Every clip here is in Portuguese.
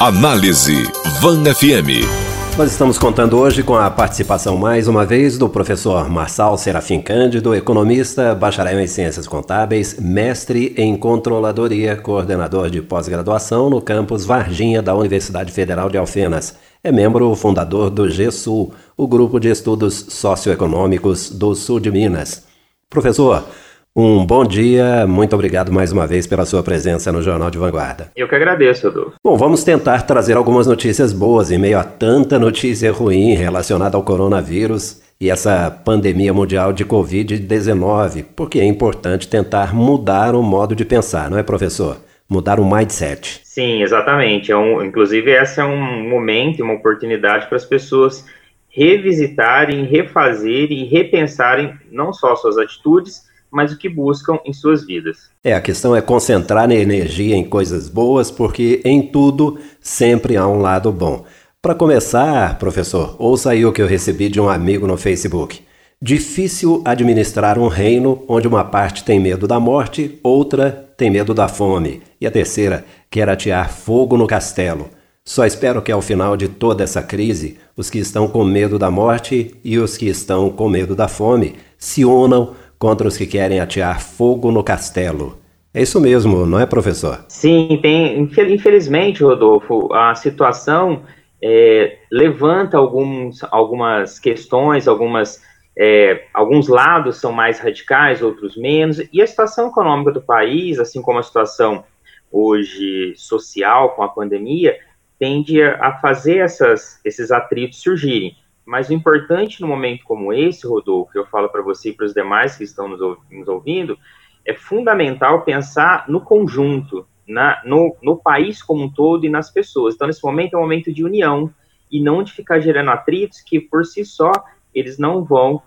Análise Van FM. Nós estamos contando hoje com a participação mais uma vez do professor Marçal Serafim Cândido, economista, bacharel em ciências contábeis, mestre em controladoria, coordenador de pós-graduação no campus Varginha da Universidade Federal de Alfenas. É membro fundador do GESUL, o grupo de estudos socioeconômicos do sul de Minas. Professor, um bom dia, muito obrigado mais uma vez pela sua presença no Jornal de Vanguarda. Eu que agradeço, Adolfo. Bom, vamos tentar trazer algumas notícias boas em meio a tanta notícia ruim relacionada ao coronavírus e essa pandemia mundial de Covid-19, porque é importante tentar mudar o modo de pensar, não é, professor? Mudar o mindset. Sim, exatamente. É um, inclusive, esse é um momento, uma oportunidade para as pessoas revisitarem, refazerem e repensarem não só suas atitudes, mas o que buscam em suas vidas. É, a questão é concentrar a energia em coisas boas, porque em tudo sempre há um lado bom. Para começar, professor, ouça aí o que eu recebi de um amigo no Facebook. Difícil administrar um reino onde uma parte tem medo da morte, outra tem medo da fome, e a terceira quer atear fogo no castelo. Só espero que ao final de toda essa crise, os que estão com medo da morte e os que estão com medo da fome se unam contra os que querem atear fogo no castelo. É isso mesmo, não é, professor? Sim, tem. Infelizmente, Rodolfo, a situação é, levanta alguns, algumas questões, algumas, é, alguns lados são mais radicais, outros menos, e a situação econômica do país, assim como a situação hoje social com a pandemia, tende a fazer essas, esses atritos surgirem. Mas o importante no momento como esse, Rodolfo, que eu falo para você e para os demais que estão nos, nos, ouvindo, é fundamental pensar no conjunto, na, no, no país como um todo e nas pessoas. Então, nesse momento é um momento de união e não de ficar gerando atritos que, por si só, eles não vão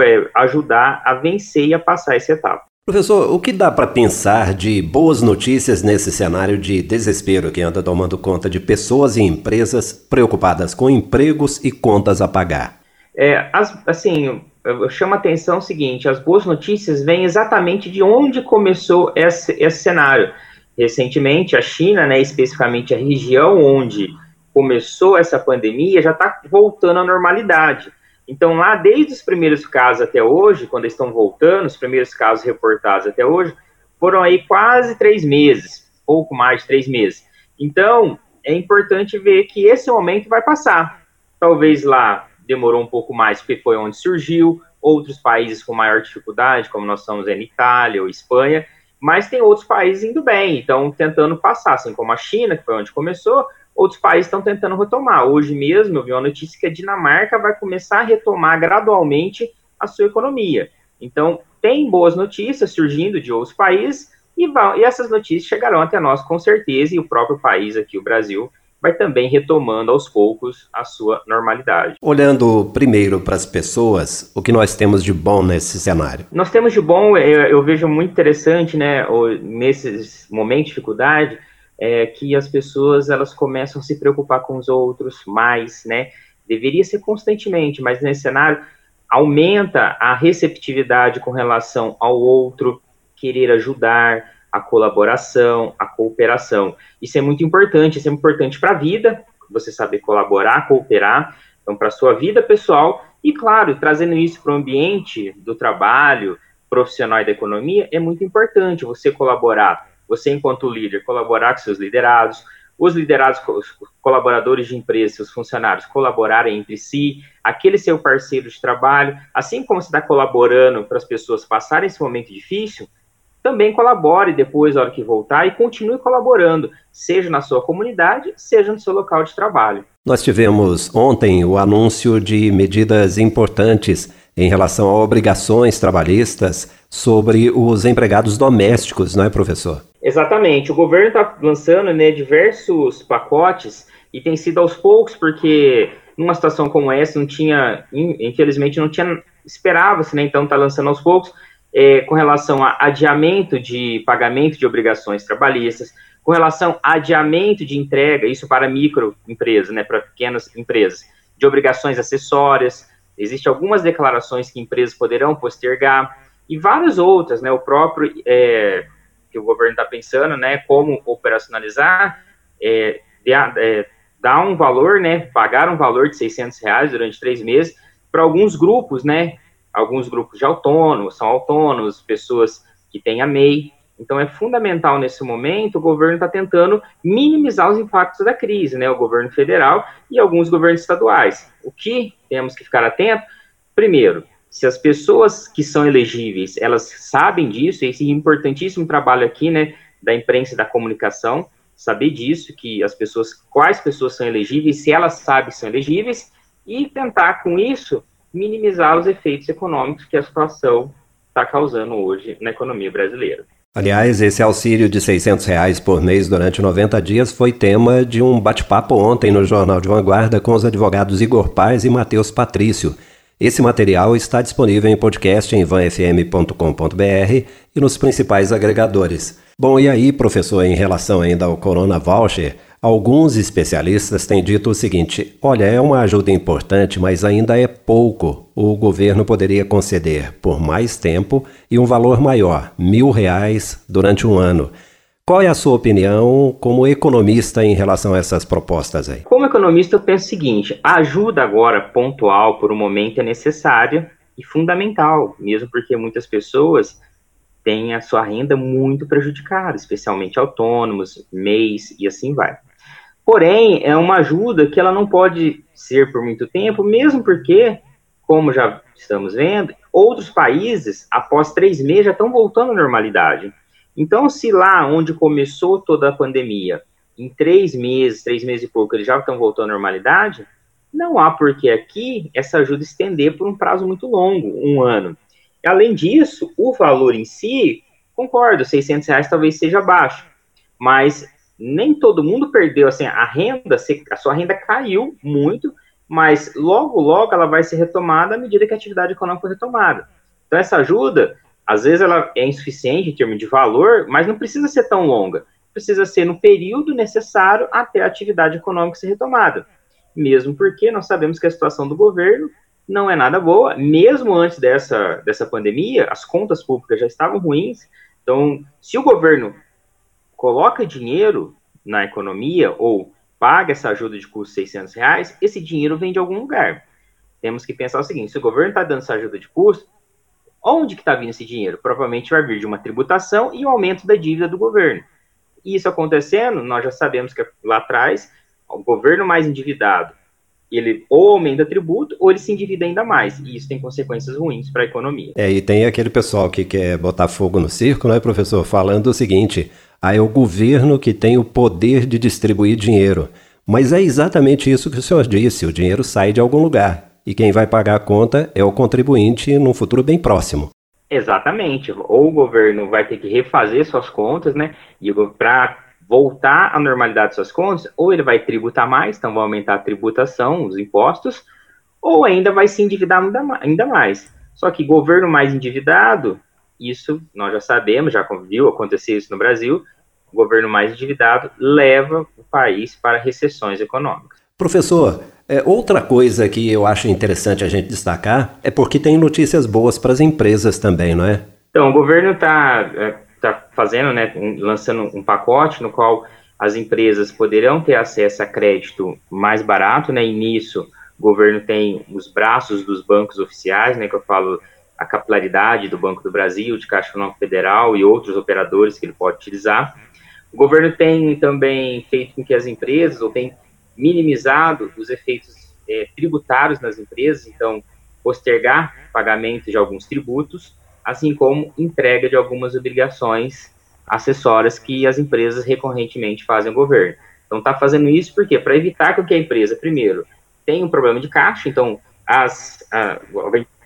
é, ajudar a vencer e a passar essa etapa. Professor, o que dá para pensar de boas notícias nesse cenário de desespero que anda tomando conta de pessoas e empresas preocupadas com empregos e contas a pagar? É, as, assim, eu chamo a atenção o seguinte: as boas notícias vêm exatamente de onde começou esse, esse cenário. Recentemente, a China, né, especificamente a região onde começou essa pandemia, já está voltando à normalidade. Então, lá, desde os primeiros casos até hoje, quando estão voltando, os primeiros casos reportados até hoje, foram aí quase três meses, pouco mais de três meses. Então, é importante ver que esse momento vai passar. Talvez lá demorou um pouco mais, porque foi onde surgiu, outros países com maior dificuldade, como nós estamos em Itália ou Espanha, mas tem outros países indo bem, então tentando passar, assim como a China, que foi onde começou, outros países estão tentando retomar. Hoje mesmo eu vi uma notícia que a Dinamarca vai começar a retomar gradualmente a sua economia. Então, tem boas notícias surgindo de outros países e, vão, e essas notícias chegarão até nós com certeza, e o próprio país aqui, o Brasil, vai também retomando aos poucos a sua normalidade. Olhando primeiro para as pessoas, o que nós temos de bom nesse cenário? Nós temos de bom, eu, eu vejo muito interessante, né, nesses momentos de dificuldade, é, que as pessoas elas começam a se preocupar com os outros mais, né? Deveria ser constantemente, mas nesse cenário aumenta a receptividade com relação ao outro, querer ajudar, a colaboração, a cooperação. Isso é muito importante, isso é importante para a vida, você saber colaborar, cooperar, então para a sua vida pessoal e, claro, trazendo isso para o ambiente do trabalho, profissional e da economia, é muito importante você colaborar você, enquanto líder, colaborar com seus liderados, os liderados, os colaboradores de empresa, seus funcionários colaborarem entre si, aquele seu parceiro de trabalho, assim como você está colaborando para as pessoas passarem esse momento difícil, também colabore depois, na hora que voltar, e continue colaborando, seja na sua comunidade, seja no seu local de trabalho. Nós tivemos ontem o anúncio de medidas importantes em relação a obrigações trabalhistas sobre os empregados domésticos, não é, professor? Exatamente. O governo está lançando né, diversos pacotes e tem sido aos poucos, porque numa situação como essa não tinha, infelizmente, não tinha, esperava-se, né? Então está lançando aos poucos é, com relação a adiamento de pagamento de obrigações trabalhistas, com relação a adiamento de entrega, isso para microempresas, né, para pequenas empresas, de obrigações acessórias. Existem algumas declarações que empresas poderão postergar e várias outras, né? O próprio é, que o governo está pensando, né, como operacionalizar, é, é, dar um valor, né, pagar um valor de 600 reais durante três meses para alguns grupos, né, alguns grupos de autônomos, são autônomos, pessoas que têm a MEI. Então, é fundamental nesse momento, o governo está tentando minimizar os impactos da crise, né, o governo federal e alguns governos estaduais. O que temos que ficar atento? Primeiro, se as pessoas que são elegíveis, elas sabem disso, esse importantíssimo trabalho aqui, né, da imprensa e da comunicação, saber disso, que as pessoas, quais pessoas são elegíveis, se elas sabem são elegíveis, e tentar, com isso, minimizar os efeitos econômicos que a situação está causando hoje na economia brasileira. Aliás, esse auxílio de 600 reais por mês durante 90 dias foi tema de um bate-papo ontem no Jornal de Vanguarda com os advogados Igor Paz e Matheus Patrício. Esse material está disponível em podcast em vanfm.com.br e nos principais agregadores. Bom, e aí, professor, em relação ainda ao Corona Voucher, alguns especialistas têm dito o seguinte: olha, é uma ajuda importante, mas ainda é pouco. O governo poderia conceder por mais tempo e um valor maior, mil reais, durante um ano. Qual é a sua opinião como economista em relação a essas propostas aí? Como economista, eu penso o seguinte: a ajuda agora pontual por um momento é necessária e fundamental, mesmo porque muitas pessoas tem a sua renda muito prejudicada, especialmente autônomos, MEIs e assim vai. Porém, é uma ajuda que ela não pode ser por muito tempo, mesmo porque, como já estamos vendo, outros países, após três meses, já estão voltando à normalidade. Então, se lá onde começou toda a pandemia, em três meses, três meses e pouco, eles já estão voltando à normalidade, não há por que aqui essa ajuda estender por um prazo muito longo, um ano. Além disso, o valor em si, concordo, 600 reais talvez seja baixo, mas nem todo mundo perdeu, assim, a renda, a sua renda caiu muito, mas logo, logo ela vai ser retomada à medida que a atividade econômica for retomada. Então, essa ajuda, às vezes ela é insuficiente em termos de valor, mas não precisa ser tão longa. Precisa ser no período necessário até a atividade econômica ser retomada. Mesmo porque nós sabemos que a situação do governo não é nada boa. Mesmo antes dessa, dessa pandemia, as contas públicas já estavam ruins. Então, se o governo coloca dinheiro na economia ou paga essa ajuda de custo de 600 reais, esse dinheiro vem de algum lugar. Temos que pensar o seguinte: se o governo está dando essa ajuda de custo, onde que está vindo esse dinheiro? Provavelmente vai vir de uma tributação e um aumento da dívida do governo. Isso acontecendo, nós já sabemos que lá atrás, o governo mais endividado ele ou aumenta tributo ou ele se endivida ainda mais. E isso tem consequências ruins para a economia. É, e tem aquele pessoal que quer botar fogo no circo, né, professor? Falando o seguinte: ah, é o governo que tem o poder de distribuir dinheiro. Mas é exatamente isso que o senhor disse: o dinheiro sai de algum lugar. E quem vai pagar a conta é o contribuinte num futuro bem próximo. Exatamente. Ou o governo vai ter que refazer suas contas, né? E para voltar à normalidade de suas contas, ou ele vai tributar mais, então vai aumentar a tributação, os impostos, ou ainda vai se endividar ainda mais. Só que governo mais endividado, isso nós já sabemos, já viu acontecer isso no Brasil, o governo mais endividado leva o país para recessões econômicas. Professor, é, outra coisa que eu acho interessante a gente destacar é porque tem notícias boas para as empresas também, não é? Então, o governo está é, está fazendo, né, lançando um pacote no qual as empresas poderão ter acesso a crédito mais barato, né, e nisso o governo tem os braços dos bancos oficiais, né, que eu falo a capilaridade do Banco do Brasil, de Caixa Econômica Federal e outros operadores que ele pode utilizar. O governo tem também feito com que as empresas, ou tem minimizado os efeitos é, tributários nas empresas, então postergar pagamento de alguns tributos, assim como entrega de algumas obrigações acessórias que as empresas recorrentemente fazem ao governo. Então, está fazendo isso por quê? Para evitar que a empresa, primeiro, tenha um problema de caixa, então, as, a,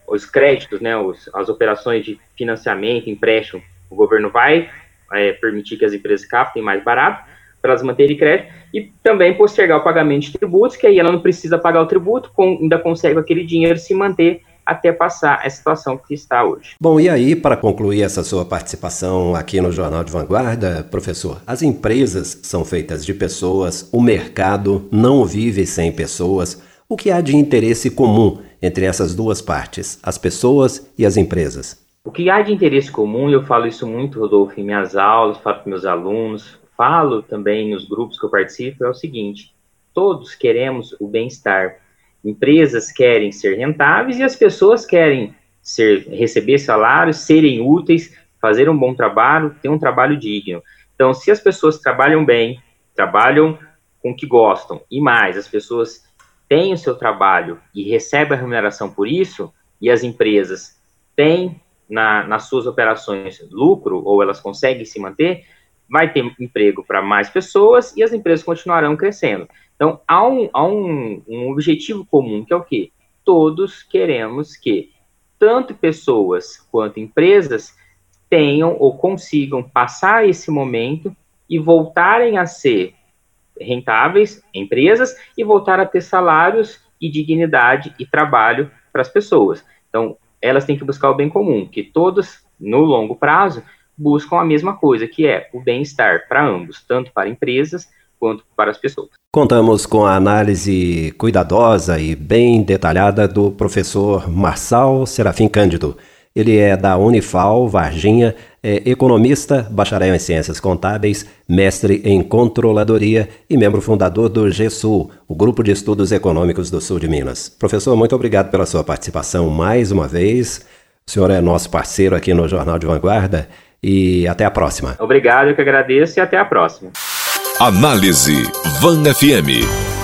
os créditos, né, os, as operações de financiamento, empréstimo, o governo vai é, permitir que as empresas captem mais barato para elas manterem crédito e também postergar o pagamento de tributos, que aí ela não precisa pagar o tributo, com, ainda consegue aquele dinheiro se manter até passar a situação que está hoje. Bom, e aí, para concluir essa sua participação aqui no Jornal de Vanguarda, professor, as empresas são feitas de pessoas, o mercado não vive sem pessoas. O que há de interesse comum entre essas duas partes, as pessoas e as empresas? O que há de interesse comum, e eu falo isso muito, Rodolfo, em minhas aulas, falo com meus alunos, falo também nos grupos que eu participo é o seguinte: todos queremos o bem-estar. Empresas querem ser rentáveis e as pessoas querem ser, receber salários, serem úteis, fazer um bom trabalho, ter um trabalho digno. Então, se as pessoas trabalham bem, trabalham com o que gostam e mais, as pessoas têm o seu trabalho e recebem a remuneração por isso, e as empresas têm na, nas suas operações lucro, ou elas conseguem se manter, vai ter emprego para mais pessoas e as empresas continuarão crescendo. Então, há um, há um, um objetivo comum, que é o quê? Todos queremos que tanto pessoas quanto empresas tenham ou consigam passar esse momento e voltarem a ser rentáveis, empresas, e voltar a ter salários e dignidade e trabalho para as pessoas. Então, elas têm que buscar o bem comum, que todos, no longo prazo, buscam a mesma coisa, que é o bem-estar para ambos, tanto para empresas quanto para as pessoas. Contamos com a análise cuidadosa e bem detalhada do professor Marçal Serafim Cândido. Ele é da Unifal, Varginha, é economista, bacharel em ciências contábeis, mestre em controladoria e membro fundador do GESUL, o Grupo de Estudos Econômicos do Sul de Minas. Professor, muito obrigado pela sua participação mais uma vez. O senhor é nosso parceiro aqui no Jornal de Vanguarda e até a próxima. Obrigado, eu que agradeço e até a próxima. Análise Van FM.